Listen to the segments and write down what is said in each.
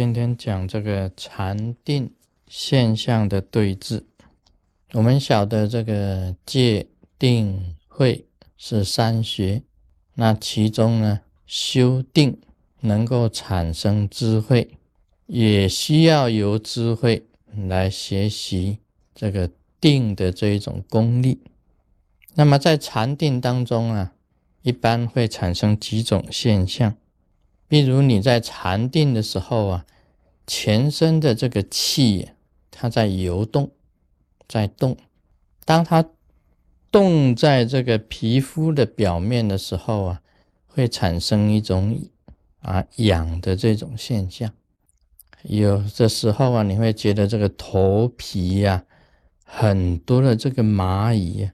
今天讲这个禅定现象的对峙。我们晓得这个戒定慧是三学，那其中呢，修定能够产生智慧，也需要由智慧来学习这个定的这一种功力。那么在禅定当中啊，一般会产生几种现象。比如你在禅定的时候啊，全身的这个气，它在游动，在动。当它动在这个皮肤的表面的时候啊，会产生一种啊痒的这种现象。有的时候啊，你会觉得这个头皮呀，很多的这个蚂蚁，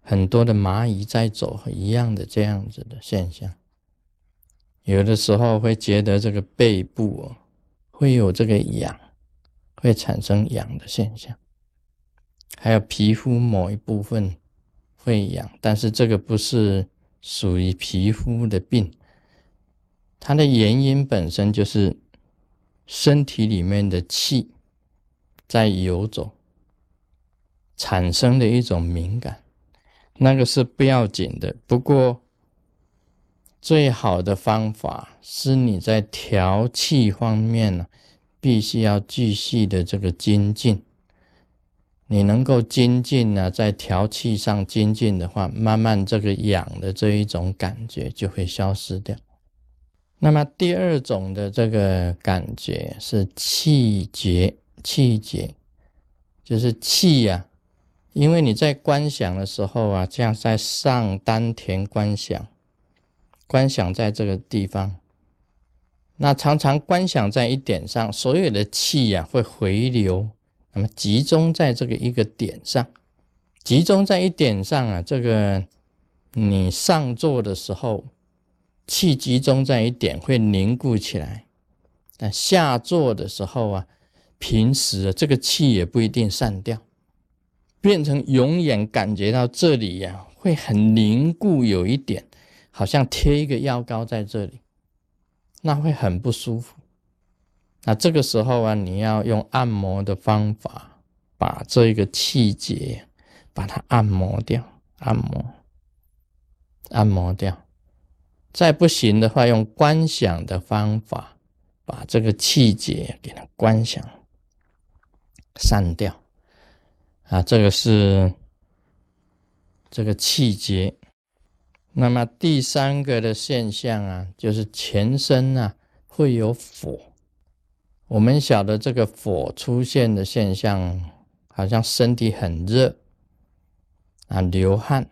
很多的蚂蚁在走一样的这样子的现象。有的时候会觉得这个背部哦，会有这个痒，会产生痒的现象，还有皮肤某一部分会痒，但是这个不是属于皮肤的病，它的原因本身就是身体里面的气在游走，产生的一种敏感，那个是不要紧的，不过。最好的方法是你在调气方面呢，必须要继续的这个精进。你能够精进呢，在调气上精进的话，慢慢这个痒的这一种感觉就会消失掉。那么第二种的这个感觉是气结，气结就是气呀，因为你在观想的时候啊，这样在上丹田观想。观想在这个地方，那常常观想在一点上，所有的气呀会回流，那么集中在这个一个点上，集中在一点上啊，这个你上座的时候，气集中在一点会凝固起来，但下座的时候啊，平时这个气也不一定散掉，变成永远感觉到这里呀会很凝固，有一点。好像贴一个药膏在这里，那会很不舒服。那这个时候啊，你要用按摩的方法，把这个气结把它按摩掉，按摩，按摩掉。再不行的话，用观想的方法，把这个气结给它观想散掉。啊，这个是这个气结。那么第三个的现象啊，就是全身啊会有火。我们晓得这个火出现的现象，好像身体很热啊，流汗，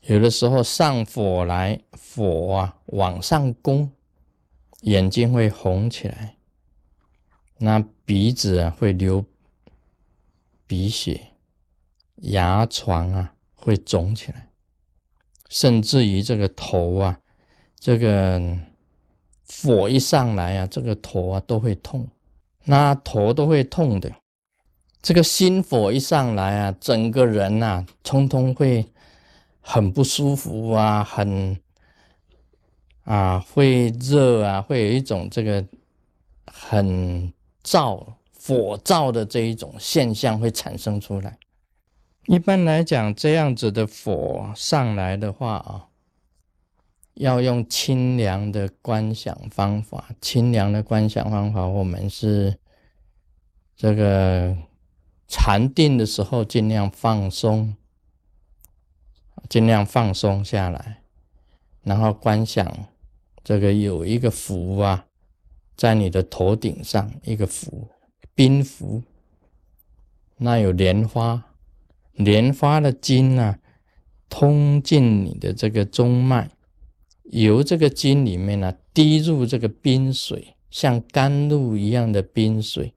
有的时候上火来，火啊往上攻，眼睛会红起来，那鼻子啊会流鼻血，牙床啊会肿起来。甚至于这个头啊，这个火一上来啊，这个头啊都会痛，那头都会痛的。这个心火一上来啊，整个人呐，通通会很不舒服啊，很啊会热啊，会有一种这个很燥火燥的这一种现象会产生出来。一般来讲，这样子的火上来的话啊，要用清凉的观想方法。清凉的观想方法，我们是这个禅定的时候尽量放松，尽量放松下来，然后观想这个有一个符啊，在你的头顶上一个符，冰符，那有莲花。莲花的经啊，通进你的这个中脉，由这个经里面呢滴入这个冰水，像甘露一样的冰水，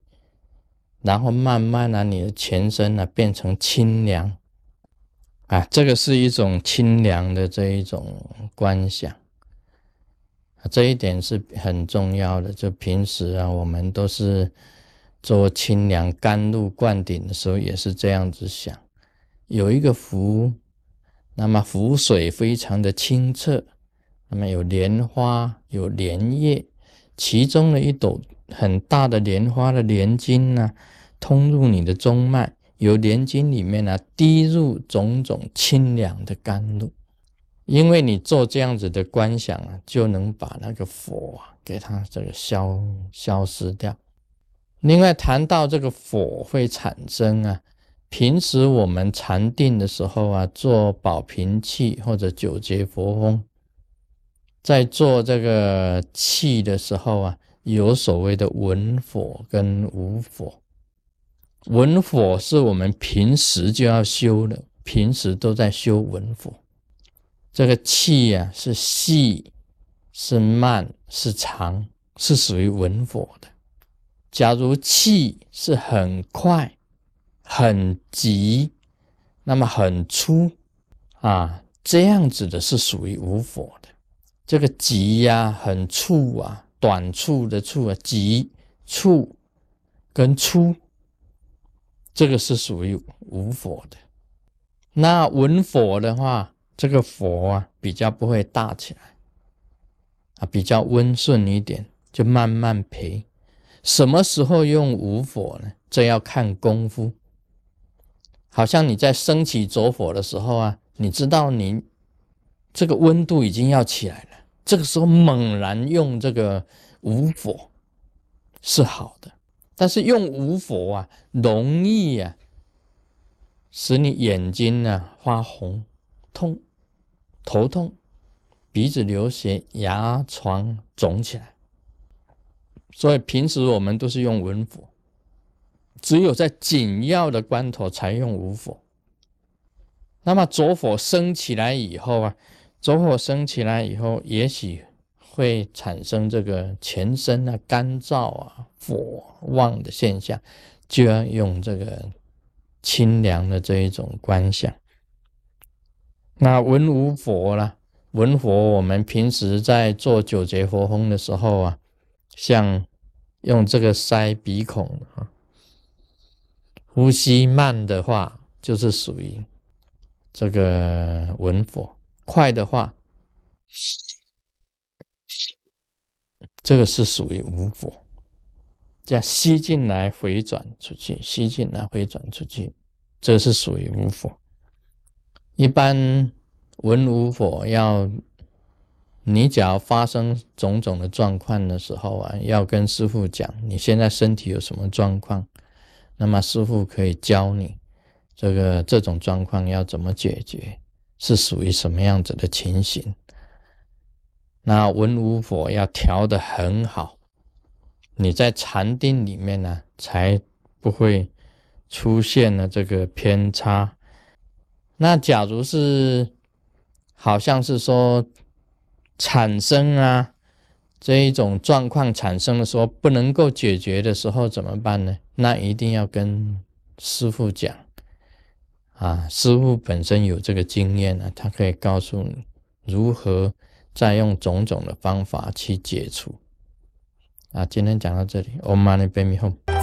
然后慢慢的你的全身呢变成清凉，啊，这个是一种清凉的这一种观想，这一点是很重要的。就平时啊，我们都是做清凉甘露灌顶的时候，也是这样子想。有一个湖，那么湖水非常的清澈，那么有莲花，有莲叶，其中的一朵很大的莲花的莲茎呢，通入你的中脉，由莲茎里面呢滴入种种清凉的甘露。因为你做这样子的观想啊，就能把那个火啊给它这个消消失掉。另外谈到这个火会产生啊，平时我们禅定的时候啊，做宝瓶器或者九节佛风，在做这个气的时候啊，有所谓的文火跟武火。文火是我们平时就要修的，平时都在修文火。这个气呀，是细、是慢、是长，是属于文火的。假如气是很快、很急，那么很粗啊，这样子的是属于无火的。这个急呀、很促啊、短促的促啊、急促跟粗，这个是属于无火的。那文火的话。这个火啊，比较不会大起来，啊，比较温顺一点，就慢慢培。什么时候用无火呢？这要看功夫。好像你在升起着火的时候啊，你知道你这个温度已经要起来了，这个时候猛然用这个无火是好的，但是用无火啊，容易啊，使你眼睛呢发红。痛，头痛，鼻子流血，牙床肿起来。所以平时我们都是用文火，只有在紧要的关头才用五火。那么着火升起来以后啊，着火升起来以后，也许会产生这个全身啊干燥啊火旺的现象，就要用这个清凉的这一种观想。那文武佛啦，文佛，我们平时在做九节佛风的时候啊，像用这个塞鼻孔，呼吸慢的话，就是属于这个文佛；快的话，这个是属于无佛。这样吸进来回转出去，吸进来回转出去，这是属于无佛。一般文武火要，你只要发生种种的状况的时候啊，要跟师傅讲你现在身体有什么状况，那么师傅可以教你这个这种状况要怎么解决，是属于什么样子的情形。那文武火要调的很好，你在禅定里面呢，才不会出现了这个偏差。那假如是，好像是说产生啊这一种状况产生的时候不能够解决的时候怎么办呢？那一定要跟师傅讲啊，师傅本身有这个经验呢，他可以告诉你如何再用种种的方法去解除。啊，今天讲到这里，Om Mani Padme Hum。